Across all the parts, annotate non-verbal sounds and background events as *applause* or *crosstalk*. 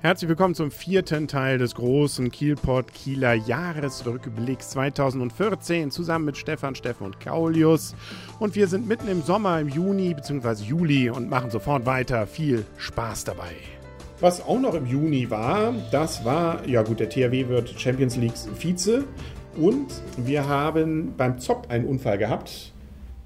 Herzlich willkommen zum vierten Teil des großen Kielpot Kieler Jahresrückblicks 2014 zusammen mit Stefan, Steffen und Kaulius. Und wir sind mitten im Sommer, im Juni bzw. Juli und machen sofort weiter. Viel Spaß dabei. Was auch noch im Juni war, das war, ja gut, der THW wird Champions League Vize und wir haben beim ZOP einen Unfall gehabt.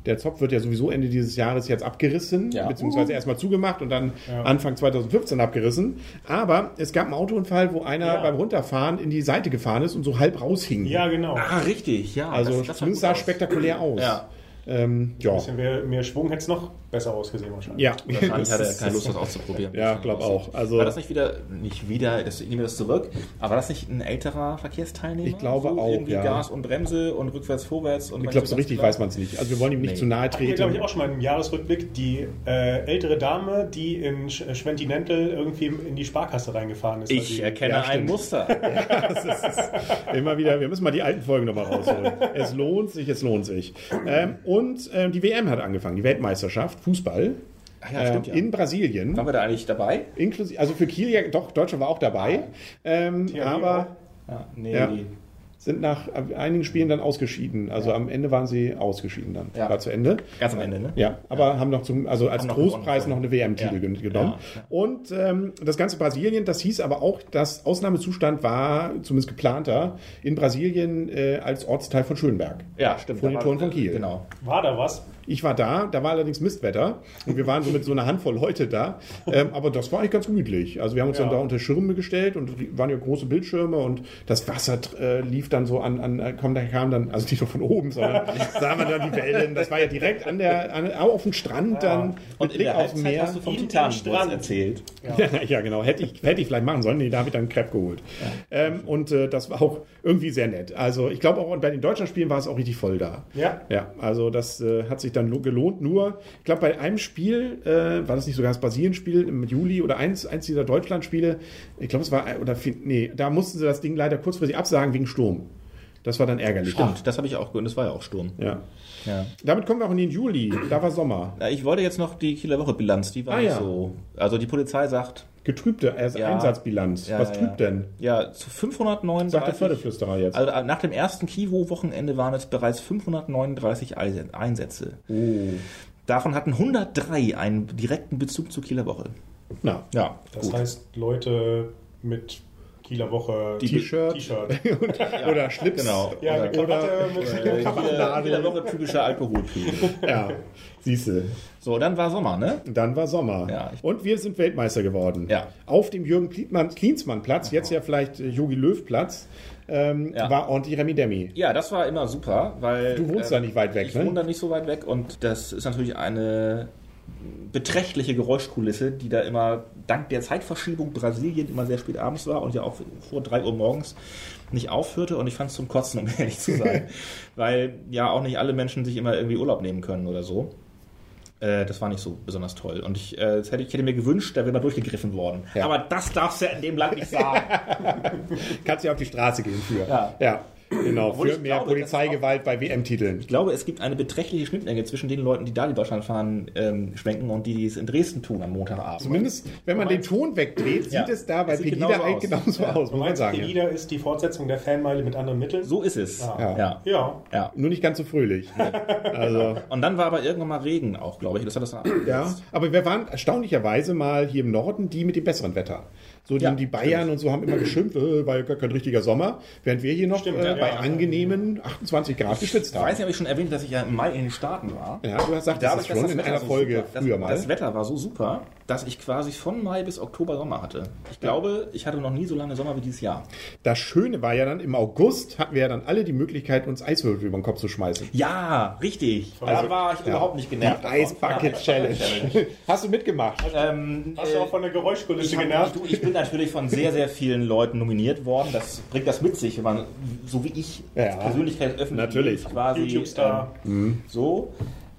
Der Zopf wird ja sowieso Ende dieses Jahres jetzt abgerissen, Ja. beziehungsweise erstmal zugemacht und dann Anfang 2015 abgerissen. Aber es gab einen Autounfall, wo einer Ja. beim Runterfahren in die Seite gefahren ist und so halb raushing. Ja, genau. Ah, richtig, ja. also das, das zumindest sah aus. spektakulär aus. Ja. Ähm, ja. Ein bisschen mehr, mehr Schwung hätte es noch besser ausgesehen wahrscheinlich. Ja. Wahrscheinlich hat er Das keine Lust, das auszuprobieren. Ja, glaub auch. Also- war das nicht wieder, nicht wieder, das, ich nehme das zurück, aber war das nicht ein älterer Verkehrsteilnehmer? Ich glaube so auch, Irgendwie ja. Gas und Bremse und rückwärts, vorwärts. Und Ich glaube, so richtig weiß man es nicht. Also wir wollen ihm nicht Nee. zu nahe Hier glaube treten. ich auch schon mal im Jahresrückblick die äh, ältere Dame, die in Sch- äh, Schwentinental irgendwie in die Sparkasse reingefahren ist. Ich sie- erkenne Ja, ein stimmt. Muster. *laughs* Das ist, ist immer wieder, wir müssen mal die alten Folgen nochmal rausholen. Es lohnt sich, es lohnt sich. Ähm, und ähm, die WM hat angefangen, die Weltmeisterschaft, Fußball. Ja, stimmt, ähm, ja. In Brasilien. Waren wir da eigentlich dabei? Inklusive, also für Kiel ja, doch, Deutschland war auch dabei. Ähm, THW aber Ja, nee. Ja. Sind nach einigen Spielen dann ausgeschieden. Also am Ende waren sie ausgeschieden dann. Ja. War zu Ende. Ganz am Ende, ne? Ja, aber haben noch zum, also als noch Großpreis noch eine WM-Titel Ja. gen- genommen. Ja, ja. Und ähm, das ganze Brasilien, das hieß aber auch, dass Ausnahmezustand war, zumindest geplanter, in Brasilien äh, als Ortsteil von Schönberg. Ja, stimmt. Vor den Toren von Kiel. Genau. War da was? Ich war da, da war allerdings Mistwetter und wir waren so mit so einer Handvoll Leute da. Ähm, aber das war eigentlich ganz gemütlich. Also wir haben uns Ja. dann da unter Schirme gestellt und die waren ja große Bildschirme und das Wasser äh, lief dann so an, an äh, komm, da kam dann, also nicht nur von oben, sondern *laughs* sah man dann die Wellen. Das war ja direkt an der, an, auch auf dem Strand dann Und in Blick der aufs Meer. hast du vom In den Titan Strand. erzählt. Ja, *laughs* ja, genau. Hätte ich, hätte ich vielleicht machen sollen. Nee, da habe ich dann einen Crepe geholt. Ähm, und äh, das war auch irgendwie sehr nett. Also ich glaube auch bei den Deutschlandspielen war es auch richtig voll da. Ja. Ja, also das äh, hat sich dann lo- gelohnt. Nur, ich glaube, bei einem Spiel, äh, war das nicht sogar das Brasilien-Spiel im Juli oder eins, eins dieser Deutschland-Spiele, ich glaube, es war, oder nee, da mussten sie das Ding leider kurzfristig absagen wegen Sturm. Das war dann ärgerlich. Stimmt, das habe ich auch gehört. Das war ja auch Sturm. Ja. Ja. Damit kommen wir auch in den Juli. Da war Sommer. Na, Ich wollte jetzt noch die Kieler Woche Bilanz, die war Ah, ja. so. Also die Polizei sagt, Getrübte also Ja. Einsatzbilanz. Ja, Was ja, trübt ja. denn? ja, zu 539. Sagt der Förderflüsterer jetzt. Also äh, nach dem ersten Kivo-Wochenende waren es bereits 539 Eise- Einsätze. Oh. Davon hatten 103 einen direkten Bezug zur Kieler Woche. Na, Ja, Das heißt, Leute mit Kieler Woche T-Shirt. T-Shirt. *laughs* oder Schlips. Genau. Ja, Oder- Krawatte mit Äh, Kieler, Woche typischer Alkoholpegel. *laughs* Ja, siehste. So, dann war Sommer, ne? Dann war Sommer. Ja, ich- und wir sind Weltmeister geworden. Ja. Auf dem Jürgen Klinsmann- Klinsmann-Platz, jetzt ja vielleicht äh, Jogi Löw-Platz, ähm, Ja. war ordentlich Remi Demi. Ja, das war immer super, weil. Du wohnst ähm, da nicht weit weg, Ich ne? wohne da nicht so weit weg und das ist natürlich eine beträchtliche Geräuschkulisse, die da immer dank der Zeitverschiebung Brasilien immer sehr spät abends war und ja auch vor 3 Uhr morgens nicht aufhörte und ich fand es zum Kotzen, um *laughs* ehrlich zu sein, *laughs* weil ja auch nicht alle Menschen sich immer irgendwie Urlaub nehmen können oder so. Äh, Das war nicht so besonders toll. Und ich, äh, hätte, ich hätte mir gewünscht, da wäre mal durchgegriffen worden. Ja. Aber das darfst du ja in dem Land nicht sagen. *laughs* Kannst ja auf die Straße gehen für. Ja. ja genau. Für mehr glaube, Polizeigewalt bei WM-Titeln. Ich glaube, es gibt eine beträchtliche Schnittmenge zwischen den Leuten, die da die Deutschland fahren, ähm, schwenken und die, die es in Dresden tun am Montagabend. Zumindest, wenn man den Ton wegdreht, sieht Ja. es da bei Es Pegida genauso eigentlich aus. genauso Ja. aus, muss man sagen. Pegida ist die Fortsetzung der Fanmeile mit anderen Mitteln? So ist es. Ja. Ja. Ja. ja. Nur nicht ganz so fröhlich. *laughs* Also, Und dann war aber irgendwann mal Regen auch, glaube ich. Das hat das dann ja. Aber wir waren erstaunlicherweise mal hier im Norden die mit dem besseren Wetter. So die, Ja, die Bayern und so haben immer geschimpft, äh, war ja gar kein richtiger Sommer, während wir hier noch Stimmt, äh, ja. bei Ja. angenehmen 28 Grad geschwitzt Ich weiß haben. nicht, ob ich schon erwähnt, dass ich ja im Mai in den Staaten war. Ja, du hast gesagt, Da das ist schon in Wetter einer so Folge super. das, früher mal. Das Wetter war so super, dass ich quasi von Mai bis Oktober Sommer hatte. Ich glaube, ich hatte noch nie so lange Sommer wie dieses Jahr. Das Schöne war ja dann, im August hatten wir ja dann alle die Möglichkeit, uns Eiswürfel über den Kopf zu schmeißen. Ja, richtig. da Also, war ich überhaupt nicht genervt. Die Ice Bucket Challenge. *laughs* Hast du mitgemacht? Ähm, Hast du auch von der Geräuschkulisse genervt? du, ich bin natürlich von sehr, sehr vielen Leuten nominiert worden. Das bringt das mit sich, wenn man, so wie ich, Ja, Persönlichkeit öffentlich natürlich. quasi YouTube-Star. ähm, so.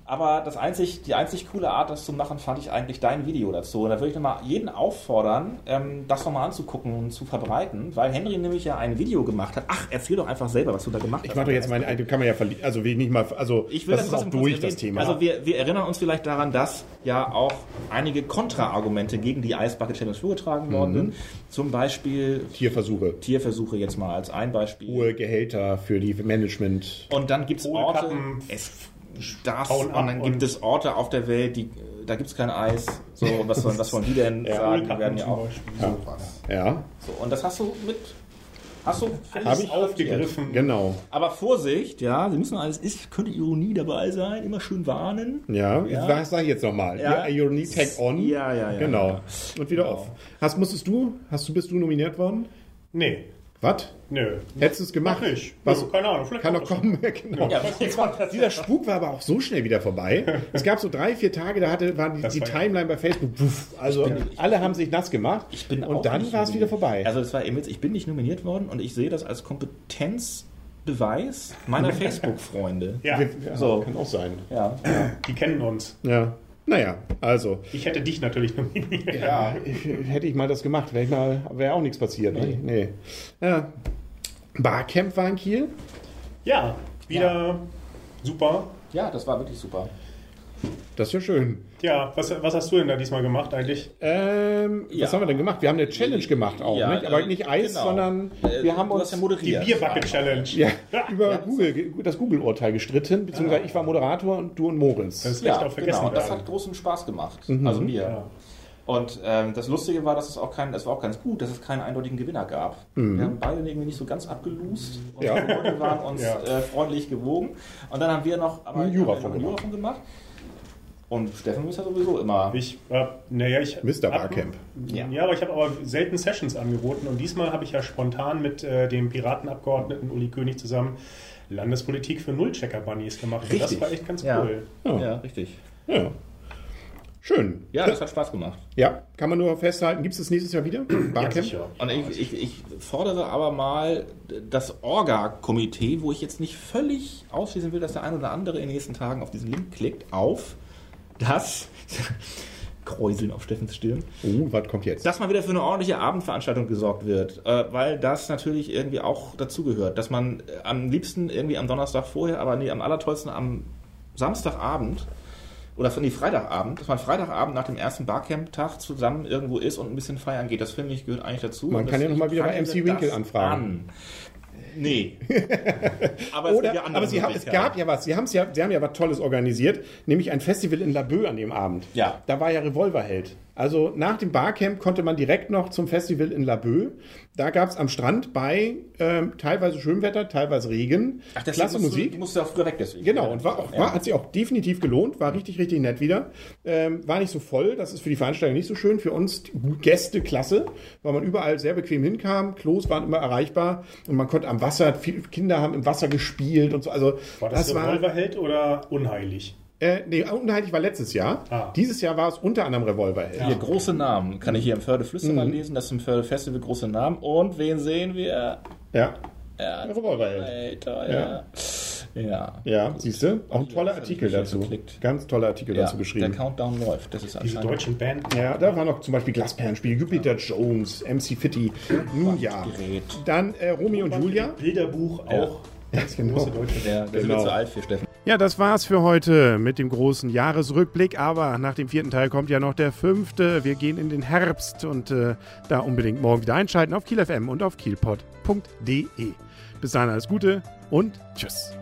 Aber das einzig, die einzig coole Art, das zu machen, fand ich eigentlich dein Video dazu. Und da würde ich nochmal jeden auffordern, ähm, das nochmal anzugucken und zu verbreiten, weil Henry nämlich ja ein Video gemacht hat. Ach, erzähl doch einfach selber, was du da gemacht hast. Ich mache doch jetzt meine, kann man ja verlieren, also will ich nicht mal, also Ich will das, ist auch durch das. Thema. Also wir, wir erinnern uns vielleicht daran, dass ja auch einige Kontraargumente gegen die Ice Bucket Challenge vorgetragen Mhm. worden sind. Zum Beispiel Tierversuche, Tierversuche jetzt mal als ein Beispiel. hohe Gehälter für die Management. Und dann gibt es Orte, es, das, und dann gibt und- es Orte auf der Welt, die, da gibt es kein Eis. So, was wollen, was wollen die denn *laughs* sagen? Die werden ja auch. Sowas. Ja, So, und das hast du mit. Hast du Alles ich aufgegriffen. genau. Aber Vorsicht, ja, Sie müssen alles, ist, könnte Ironie dabei sein, immer schön warnen. Ja, Ja. was sag ich jetzt nochmal? Ja. Ja. Knee tag on. Ja, ja, ja. Genau. Und wieder Genau. off. Hast, musstest du, hast du, bist du nominiert worden? Nee, Was? nö. Hättest du es gemacht? Mach nicht. Was? Nö, keine Ahnung, vielleicht Kann doch kommen. *laughs* genau. Ja, Dieser Spuk war aber auch so schnell wieder vorbei. *laughs* Es gab so drei, vier Tage, da hatte, war die, die war ja- Timeline bei Facebook. Puff, also alle haben sich nass gemacht. Ich bin auch und dann war es wieder vorbei. Also das war eben jetzt, ich bin nicht nominiert worden und ich sehe das als Kompetenzbeweis meiner *laughs* Facebook-Freunde. Ja, ja, so. Kann auch sein. Ja. die kennen uns. Ja. Naja, also. Ich hätte dich natürlich nominiert. Ja, ich, hätte ich mal das gemacht, wäre mal, wäre auch nichts passiert. Ne? Nee. Ja. Barcamp war in Kiel. Ja, wieder super. ja, das war wirklich super. Das ist ja schön. Ja, was, was hast du denn da diesmal gemacht eigentlich? Ähm, Ja. Was haben wir denn gemacht? Wir haben eine Challenge gemacht auch, Ja, nicht? aber äh, nicht Eis, genau. sondern Äh, wir haben uns ja Die moderiert. Bierbucket-Challenge. ja, über Google, das Google-Urteil gestritten, beziehungsweise ich war Moderator und du und Moritz. Das ist Ja, echt auch vergessen. genau. Das hat großen Spaß gemacht. Mhm. Also mir. Ja. Und ähm, das Lustige war, dass es auch kein, es war auch ganz gut, dass es keinen eindeutigen Gewinner gab. Wir haben beide irgendwie nicht so ganz abgelust. Und Ja. wir waren uns Ja. äh, freundlich gewogen. Und dann haben wir noch aber Einen Jura von gemacht. Und Steffen ist ja sowieso immer. Ich war, naja, ich. Mr. hab- Barcamp. Ja. Ja. aber ich habe aber selten Sessions angeboten und diesmal habe ich ja spontan mit äh, dem Piratenabgeordneten Uli König zusammen Landespolitik für Nullchecker-Bunnies gemacht. Und das Richtig. war echt ganz Ja. cool. Ja. Ja, richtig. Ja. Schön. Ja, das hat Spaß gemacht. Ja, kann man nur festhalten. Gibt es das nächstes Jahr wieder? Ja, Barcamp? sicher. Und ich, ich, ich fordere aber mal das Orga-Komitee, wo ich jetzt nicht völlig ausschließen will, dass der ein oder andere in den nächsten Tagen auf diesen Link klickt, auf das *laughs* Kräuseln auf Steffens Stirn, Oh, was kommt jetzt? dass mal wieder für eine ordentliche Abendveranstaltung gesorgt wird, äh, weil das natürlich irgendwie auch dazugehört, dass man äh, am liebsten irgendwie am Donnerstag vorher, aber nee, am allertollsten am Samstagabend oder von die Freitagabend, dass man Freitagabend nach dem ersten Barcamp-Tag zusammen irgendwo ist und ein bisschen feiern geht. Das finde ich gehört eigentlich dazu. Man kann ja das- noch mal wieder bei MC Winkel anfragen. An. Nee. *laughs* aber es Oder, ja andere aber sie haben, es gab ja was. Sie, haben's ja, sie haben ja was Tolles organisiert, nämlich ein Festival in Laboe an dem Abend. Ja. Da war ja Revolverheld. Also nach dem Barcamp konnte man direkt noch zum Festival in Laboe. Da gab es am Strand bei ähm, teilweise Schönwetter, teilweise Regen, Ach, deswegen klasse musst Musik. Du, du musst ja auch früher weg deswegen. Genau, und war auch, war, hat sich auch definitiv gelohnt, war richtig, richtig nett wieder. Ähm, war nicht so voll, das ist für die Veranstaltung nicht so schön. Für uns Gäste klasse, weil man überall sehr bequem hinkam. Klos waren immer erreichbar und man konnte am Wasser, viele Kinder haben im Wasser gespielt und so. Also War das, das war. Revolverheld oder unheilig? Äh, nee, unheilig war letztes Jahr. Ah. Dieses Jahr war es unter anderem Revolverheld. Hier große Namen. Kann ich hier im Förde Flüsterer Mhm. lesen, das ist im Förde Festival große Namen. Und wen sehen wir? Ja. Ja, Revolverheld. Alter, ja. Ja. Ja, siehst du? Auch ein toller ich Artikel dazu. verklickt. Ganz toller Artikel ja. dazu Der geschrieben. Countdown läuft. Das ist Diese deutschen Band. Ja, da war noch zum Beispiel Glasperlenspiel, Jupiter Jones, MC Fitty. Nun ja. Dann äh, Romeo und Julia. Bilderbuch Ja. auch. Ganz genau. Große deutsche. Der, der Genau. ist zu alt für Steffen. Ja, das war's für heute mit dem großen Jahresrückblick. Aber nach dem vierten Teil kommt ja noch der fünfte. Wir gehen in den Herbst und äh, da unbedingt morgen wieder einschalten auf Kiel FM und auf kielpot.de. Bis dahin alles Gute und tschüss.